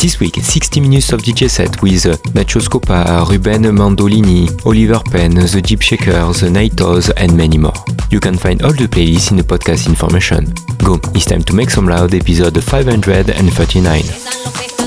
This week, 60 minutes of DJ set with uh, Nacho Scoppa, Ruben Mandolini, Oliver Penn, The Deep Shakers, The Nightos and many more. You can find all the playlists in the podcast information. Go, it's time to make some loud episode 539.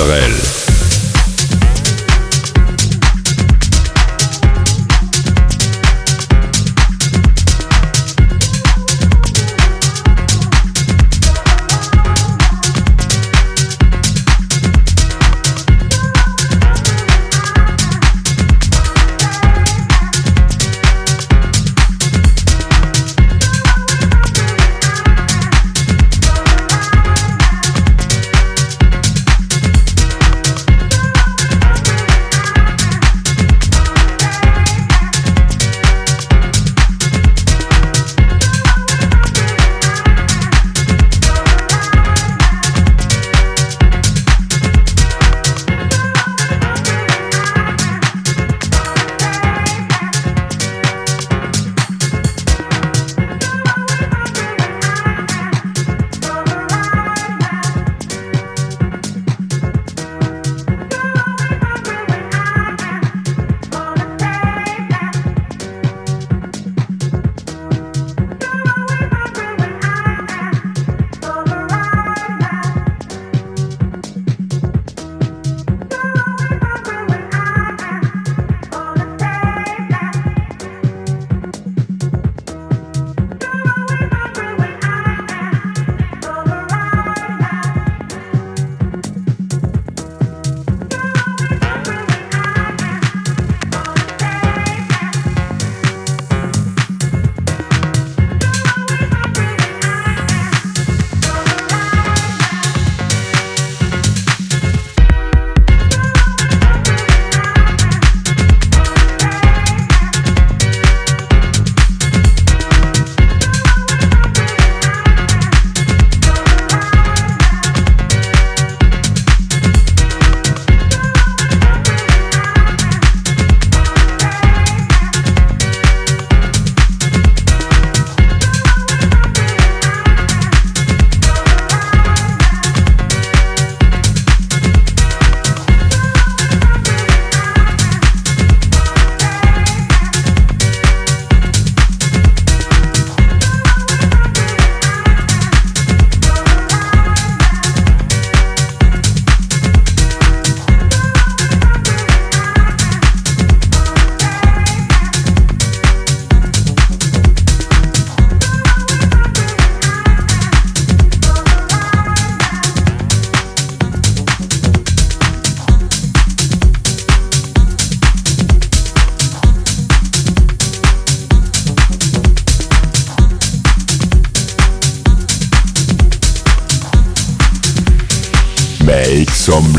Österreich.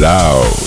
Mozzarella.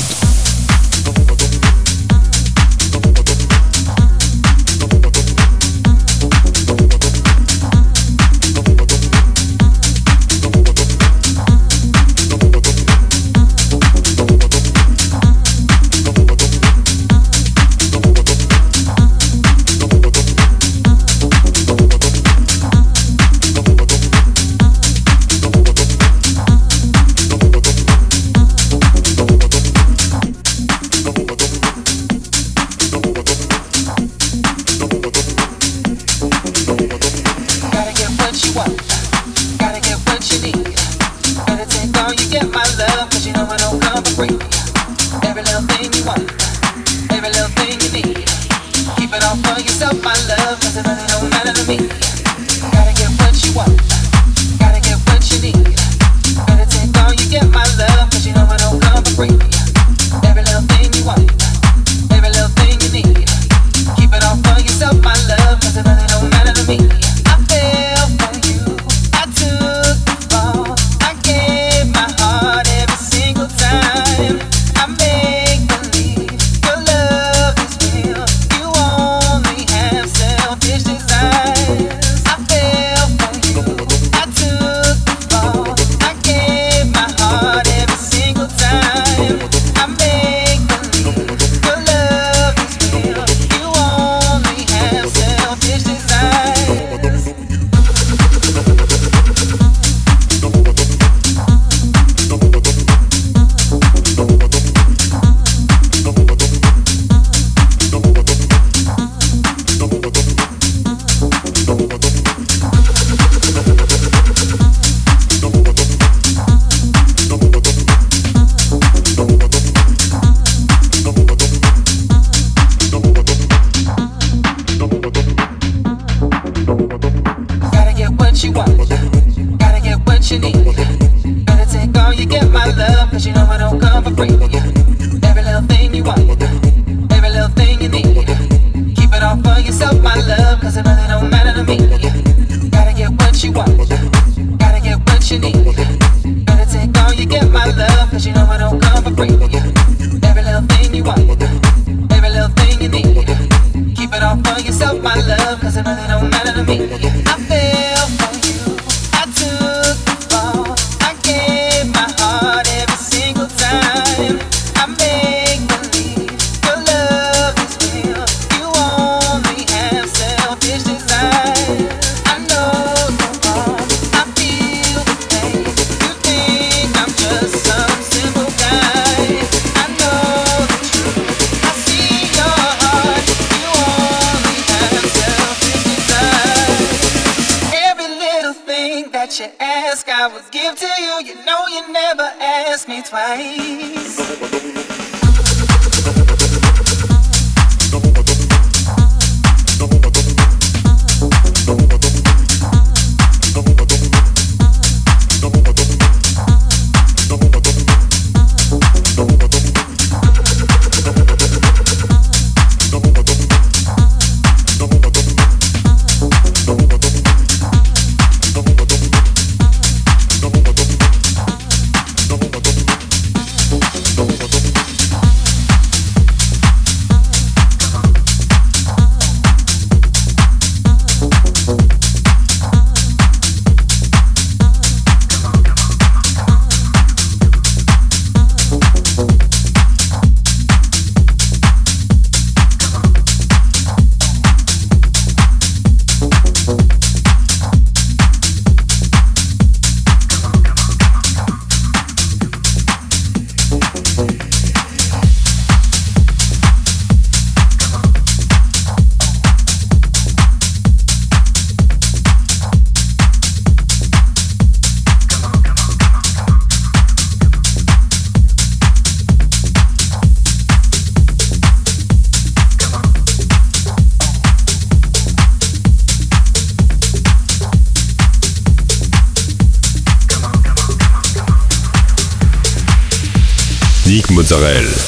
Sorel.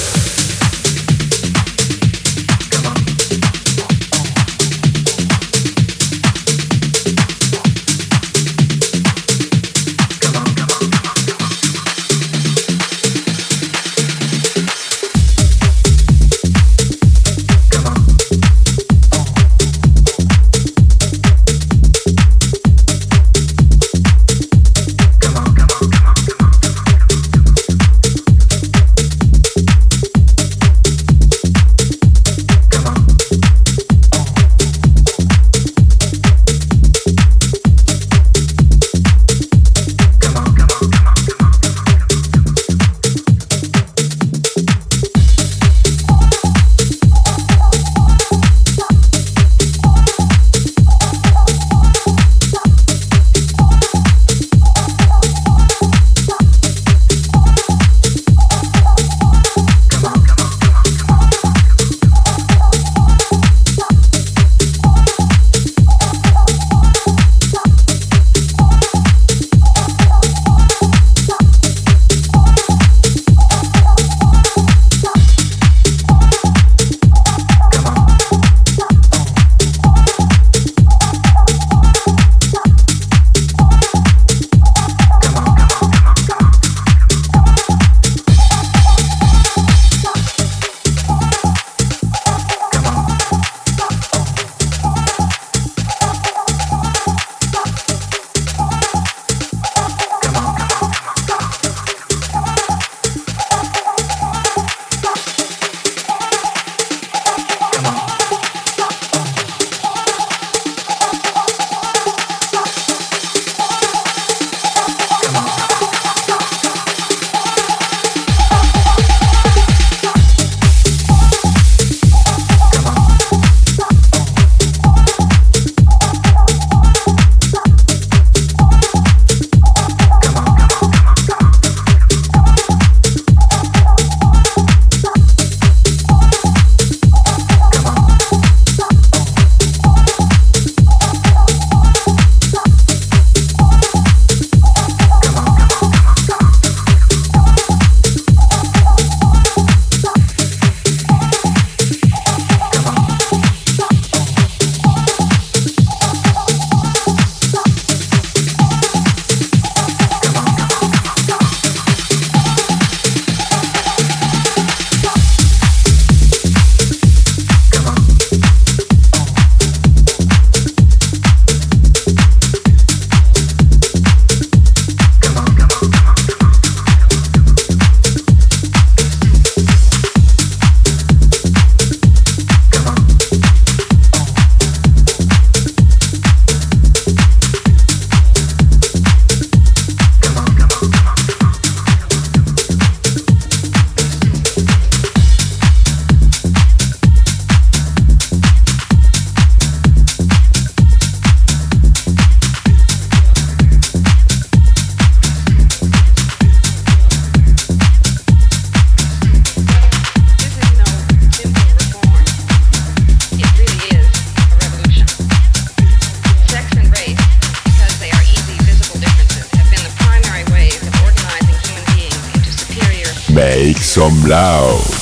Loud.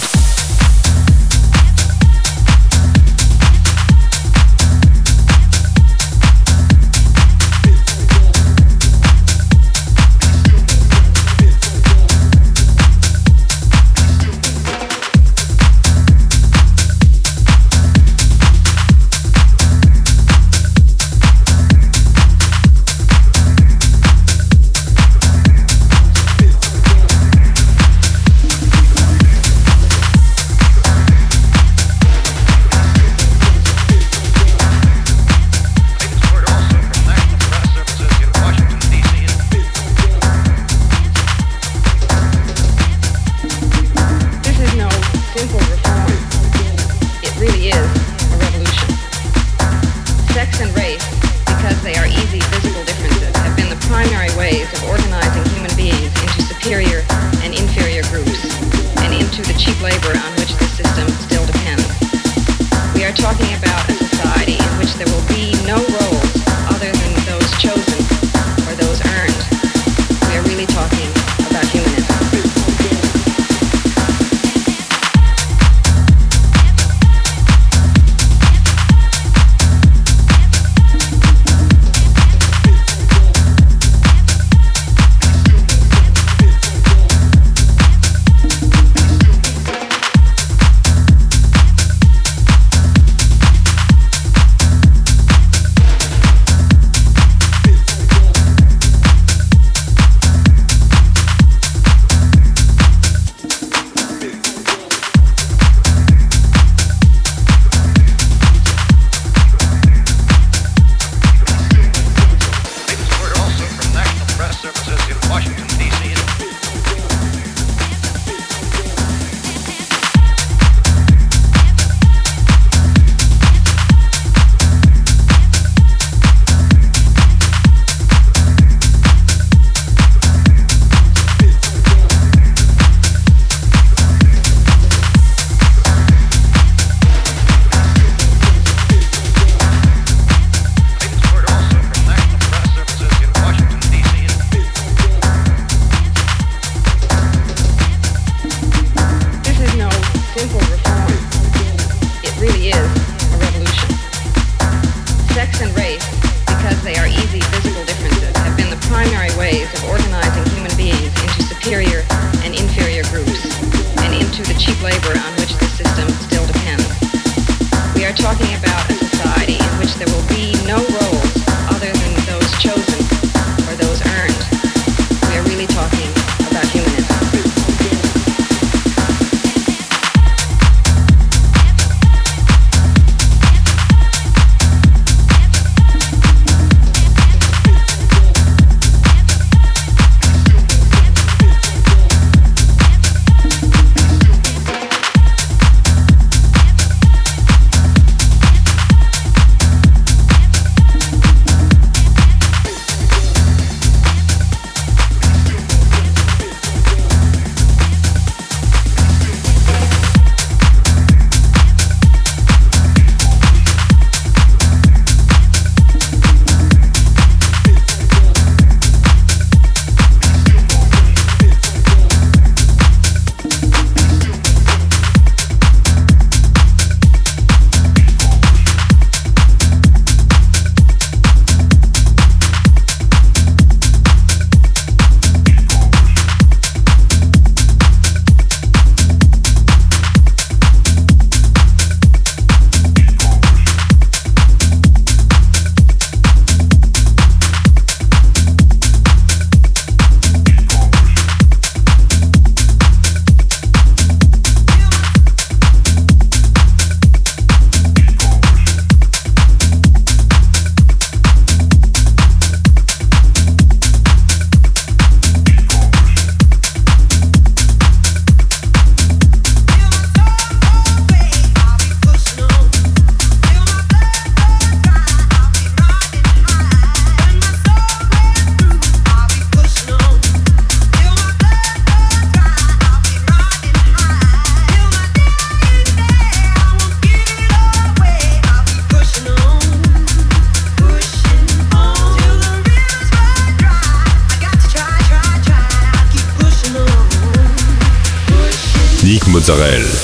Mozzarella.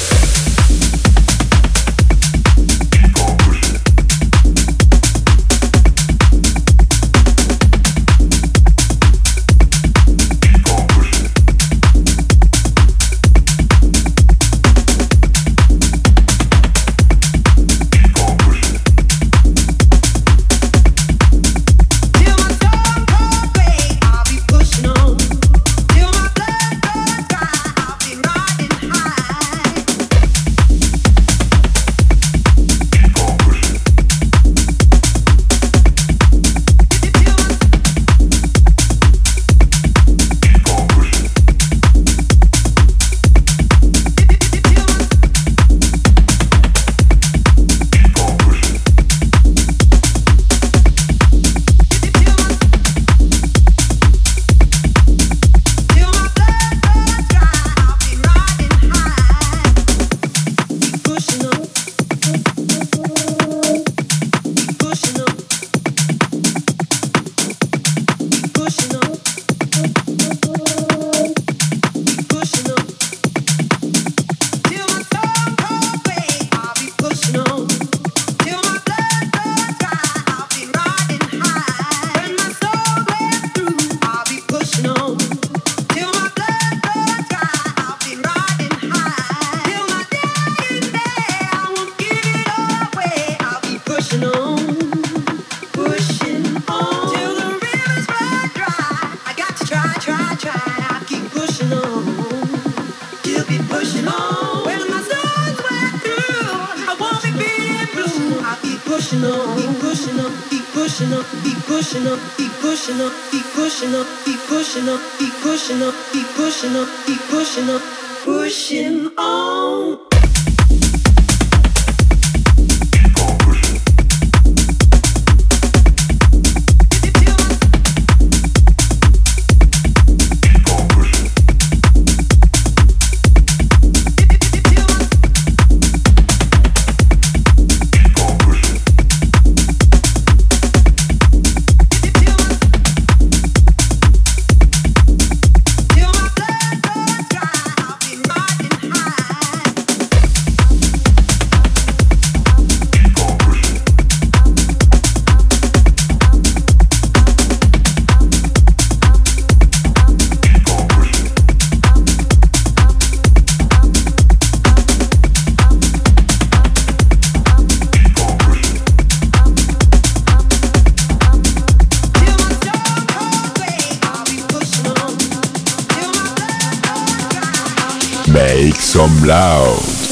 Mozzarella. some loud.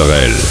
Mozzarella.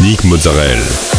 Annick Mozzarella.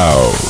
Some